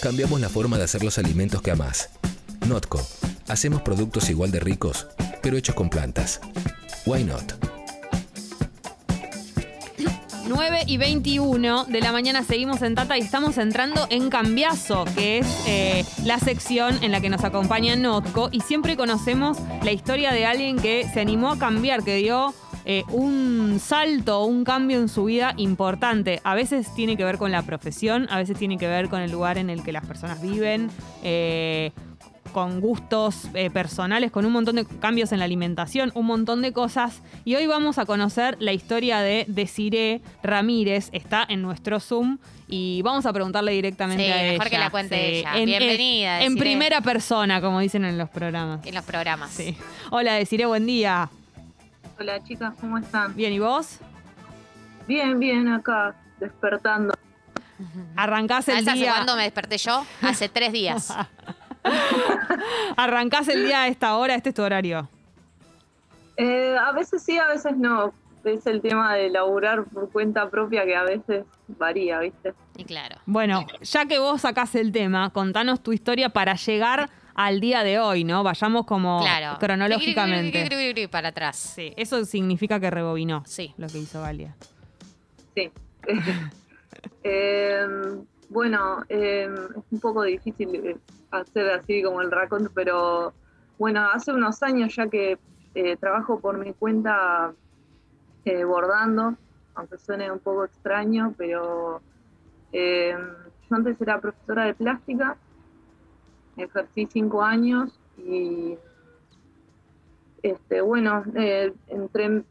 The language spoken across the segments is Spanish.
cambiamos la forma de hacer los alimentos que amás. Notco. Hacemos productos igual de ricos, pero hechos con plantas. Why not? 9 y 21 de la mañana seguimos en Tata y estamos entrando en Cambiazo, que es eh, la sección en la que nos acompaña Notco y siempre conocemos la historia de alguien que se animó a cambiar, que dio eh, un salto, un cambio en su vida importante. A veces tiene que ver con la profesión, a veces tiene que ver con el lugar en el que las personas viven. eh, con gustos eh, personales, con un montón de cambios en la alimentación, un montón de cosas. Y hoy vamos a conocer la historia de Desiree Ramírez. Está en nuestro Zoom y vamos a preguntarle directamente Sí, a ella. mejor que la cuente ella. En, Bienvenida, En, en primera persona, como dicen en los programas. en los programas. Sí. Hola, Desiree, buen día. Hola chicas, ¿cómo están? Bien, ¿y vos? Bien, bien, acá, despertando. Arrancás el ¿Sabes hace día. cuándo me desperté yo? Hace tres días. Arrancás el día a esta hora, este es tu horario. Eh, a veces sí, a veces no. Es el tema de laburar por cuenta propia que a veces varía, ¿viste? Y claro. Bueno, ya que vos sacás el tema, contanos tu historia para llegar al día de hoy, ¿no? Vayamos como Claro. cronológicamente. Para atrás. Sí, eso significa que rebobinó. Sí. Lo que hizo Galia. Sí. Eh, bueno, eh, es un poco difícil eh, hacer así como el raconto, pero bueno, hace unos años ya que eh, trabajo por mi cuenta eh, bordando, aunque suene un poco extraño, pero eh, yo antes era profesora de plástica, ejercí cinco años y este, bueno, eh, entre,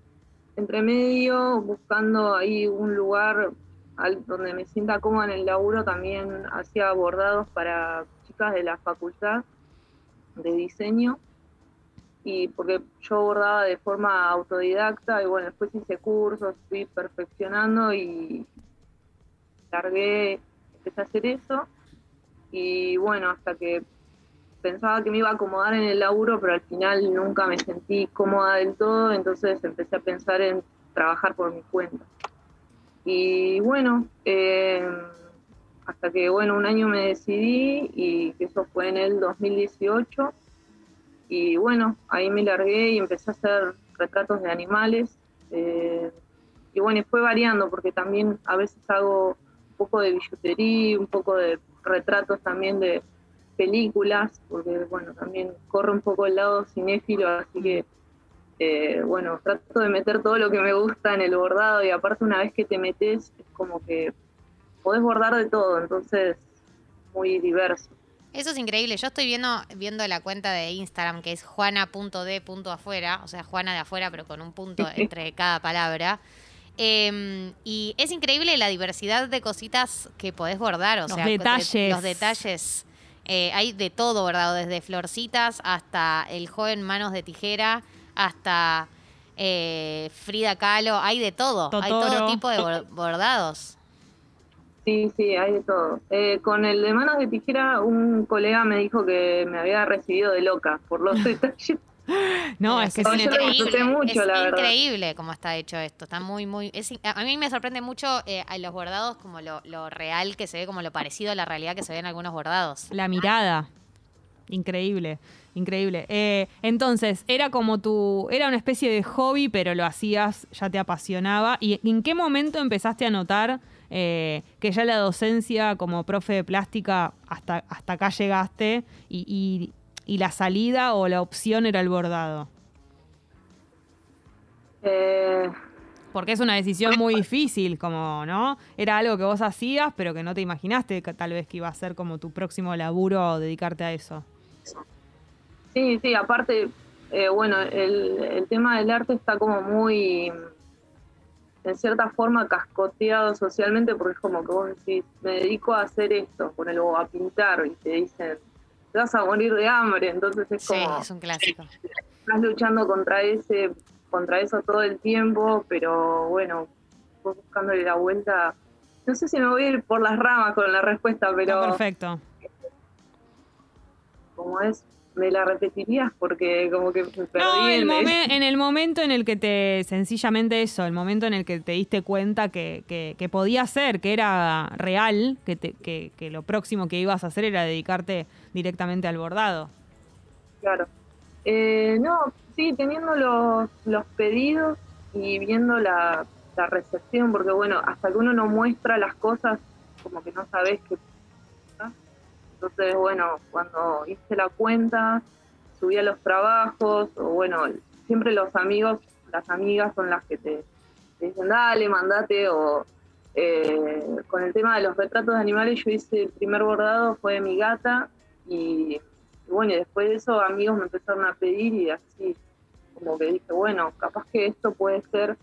entre medio, buscando ahí un lugar al- donde me sienta cómoda en el laburo, también hacía bordados para chicas de la facultad de diseño. Y porque yo bordaba de forma autodidacta y bueno, después hice cursos, fui perfeccionando y largué, empecé a hacer eso. Y bueno, hasta que pensaba que me iba a acomodar en el laburo, pero al final nunca me sentí cómoda del todo, entonces empecé a pensar en trabajar por mi cuenta. Y bueno, eh, hasta que bueno, un año me decidí y eso fue en el 2018. Y bueno, ahí me largué y empecé a hacer retratos de animales. eh, y bueno, fue variando porque también a veces hago un poco de billutería, un poco de retratos también de películas, porque bueno, también corre un poco el lado cinéfilo, así que eh, bueno, trato de meter todo lo que me gusta en el bordado y aparte una vez que te metes es como que podés bordar de todo, entonces muy diverso. Eso es increíble. Yo estoy viendo, viendo la cuenta de Instagram que es juana.d.afuera, o sea, Juana de afuera, pero con un punto entre cada palabra. Eh, y es increíble la diversidad de cositas que podés bordar, o Los sea, de- detalles. los detalles. Eh, hay de todo bordado, desde florcitas hasta el joven manos de tijera, hasta eh, Frida Kahlo, hay de todo. Hay todo tipo de bor- bordados. Sí, sí, hay de todo. Eh, con el de manos de tijera, un colega me dijo que me había recibido de loca por los detalles. No, es que mucho, es la increíble cómo está hecho esto. Está muy, muy. es a mí me sorprende mucho eh, a los bordados como lo, lo real que se ve, como lo parecido a la realidad que se ve en algunos bordados. La mirada. Increíble, increíble. Eh, entonces, era como tu. Era una especie de hobby, pero lo hacías, ya te apasionaba. ¿Y en qué momento empezaste a notar eh, que ya la docencia como profe de plástica hasta, hasta acá llegaste y, y- y la salida o la opción era el bordado? Eh, Porque es una decisión muy difícil, como, ¿no? Era algo que vos hacías, pero que no te imaginaste que tal vez que iba a ser como tu próximo laburo o dedicarte a eso. Sí, sí, aparte, eh, bueno, el, el tema del arte está como muy, en cierta forma, cascoteado socialmente, porque es como que vos decís, me dedico a hacer esto, ponelo a pintar, y te dicen, te vas a morir de hambre, entonces es Sí, como, es un clásico. estás luchando contra ese, contra eso todo el tiempo, pero bueno, vos buscándole la vuelta, no sé si me voy a ir por las ramas con la respuesta, pero perfecto. como es me la repetirías porque como que me perdí No, el en- el momento en el que te, sencillamente eso, el momento en el que te diste cuenta que, que, que podía ser, que era real, que, te- que, que lo próximo que ibas a hacer era dedicarte directamente al bordado. Claro. Eh, no, sí, teniendo los, los pedidos y viendo la, la recepción, porque bueno, hasta que uno no muestra las cosas, como que no sabes pasa. Entonces, bueno, cuando hice la cuenta, subía los trabajos, o bueno, siempre los amigos, las amigas son las que te, dicen, dale, mandate, o eh, con el tema de los retratos de animales, yo hice el primer bordado, fue de mi gata, y y bueno, y después de eso amigos me empezaron a pedir y así, como que dije, bueno, capaz que esto puede ser.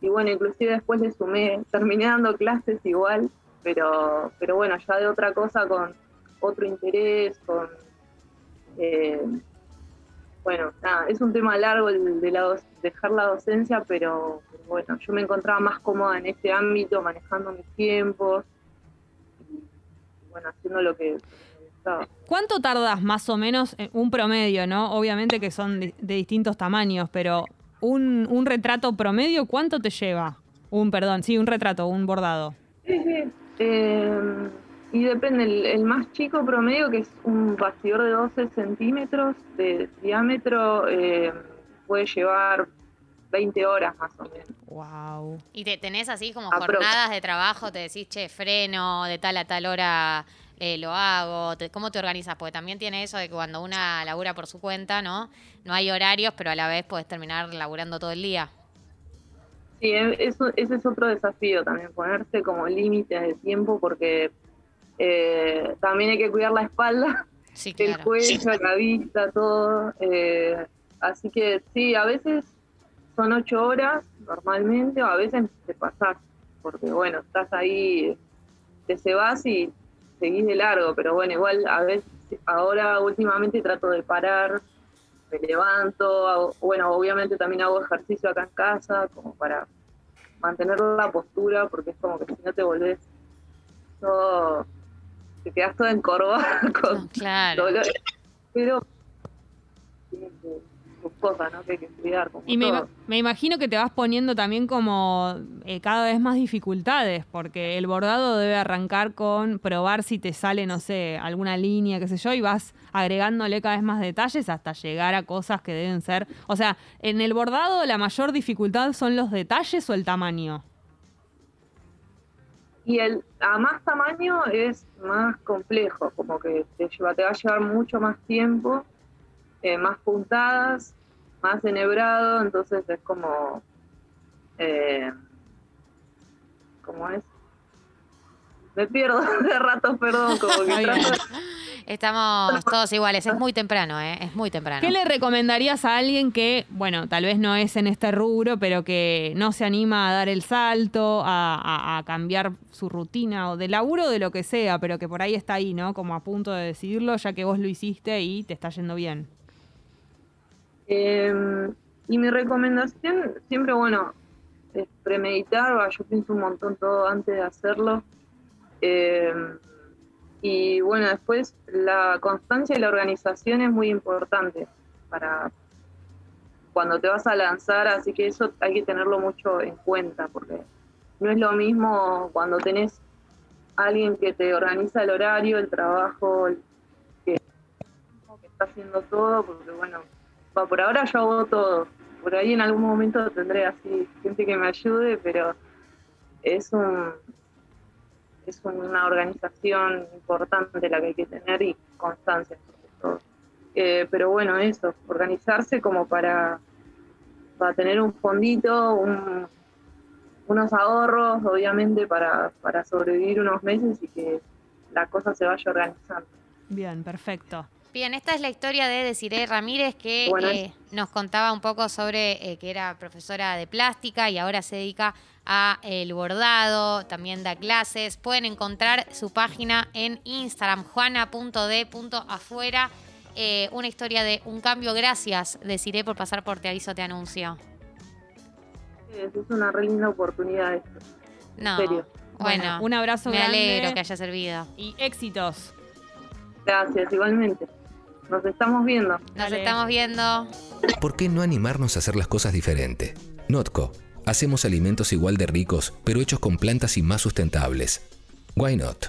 Y bueno, inclusive después le sumé, terminé dando clases igual, pero, pero bueno, ya de otra cosa con otro interés, con... eh, bueno, nada, es un tema largo el de la dejar la docencia, pero, pero bueno, yo me encontraba más cómoda en este ámbito, manejando mis tiempos y, bueno, haciendo lo que, lo que me gustaba. ¿Cuánto tardas más o menos, en un promedio, no? Obviamente que son de, de distintos tamaños, pero un, un retrato promedio, ¿cuánto te lleva? Un, perdón, sí, un retrato, un bordado. Sí, sí. Eh, y depende, el, el más chico promedio, que es un bastidor de 12 centímetros de diámetro, eh, puede llevar 20 horas más o menos. Wow. Y te tenés así como Aprox. jornadas de trabajo, te decís, che, freno, de tal a tal hora eh, lo hago. Te- ¿Cómo te organizas? Porque también tiene eso de que cuando una labura por su cuenta, ¿no? No hay horarios, pero a la vez puedes terminar laburando todo el día. Sí, e- eso, ese es otro desafío también, ponerse como límites de tiempo, porque eh, también hay que cuidar la espalda Sí, el cuello, la vista, todo. eh, así que sí, a veces son ocho horas normalmente, o a veces te pasás, porque bueno, estás ahí, te se vas y seguís de largo, pero bueno, igual a veces, ahora últimamente trato de parar, me levanto, hago- bueno, obviamente también hago ejercicio acá en casa, como para mantener la postura, porque es como que si no te volvés todo, te quedas toda encorvada con Claro. dolor. Pero sus cosas, ¿no? Que hay que cuidar. Como Y me, todo. ima- me imagino que te vas poniendo también como eh, cada vez más dificultades, porque el bordado debe arrancar con probar si te sale, no sé, alguna línea, qué sé yo, y vas agregándole cada vez más detalles hasta llegar a cosas que deben ser. O sea, en el bordado la mayor dificultad son los detalles o el tamaño. Y el a más tamaño es más complejo, como que te, lleva, te va a llevar mucho más tiempo, eh, más puntadas, más enhebrado, entonces es como, eh, ¿cómo es? Me pierdo de ratos, perdón, como que Estamos todos iguales. Es muy temprano, ¿eh? Es muy temprano. ¿Qué le recomendarías a alguien que, bueno, tal vez no es en este rubro, pero que no se anima a dar el salto, a, a- a cambiar su rutina o de laburo o de lo que sea, pero que por ahí está ahí, ¿no? Como a punto de decidirlo, ya que vos lo hiciste y te está yendo bien. Eh, y mi recomendación, siempre, bueno, es premeditar, va, yo pienso un montón todo antes de hacerlo. Eh, y bueno, después la constancia y la organización es muy importante para cuando te vas a lanzar, así que eso hay que tenerlo mucho en cuenta, porque no es lo mismo cuando tenés alguien que te organiza el horario, el trabajo, que, que está haciendo todo, porque bueno, va, por ahora yo hago todo. Por ahí en algún momento tendré así gente que me ayude, pero es un es una organización importante la que hay que tener y constancia. Eh, pero bueno, eso, organizarse como para, para tener un fondito, un- unos ahorros, obviamente, para, para sobrevivir unos meses y que la cosa se vaya organizando. Bien, perfecto. Bien, esta es la historia de Desiree Ramírez que eh, nos contaba un poco sobre eh, que era profesora de plástica y ahora se dedica a el bordado, también da clases. Pueden encontrar su página en Instagram, juana.d.afuera. Eh, una historia de un cambio. Gracias, Desiree, por pasar por Te Aviso, Te Anuncio. Es, una re linda oportunidad esto. No, serio. bueno, un abrazo me grande alegro que haya servido. y éxitos. Gracias, igualmente. Nos estamos viendo. Nos Dale. estamos viendo. ¿Por qué no animarnos a hacer las cosas diferente? Notco. Hacemos alimentos igual de ricos, pero hechos con plantas y más sustentables. Why not?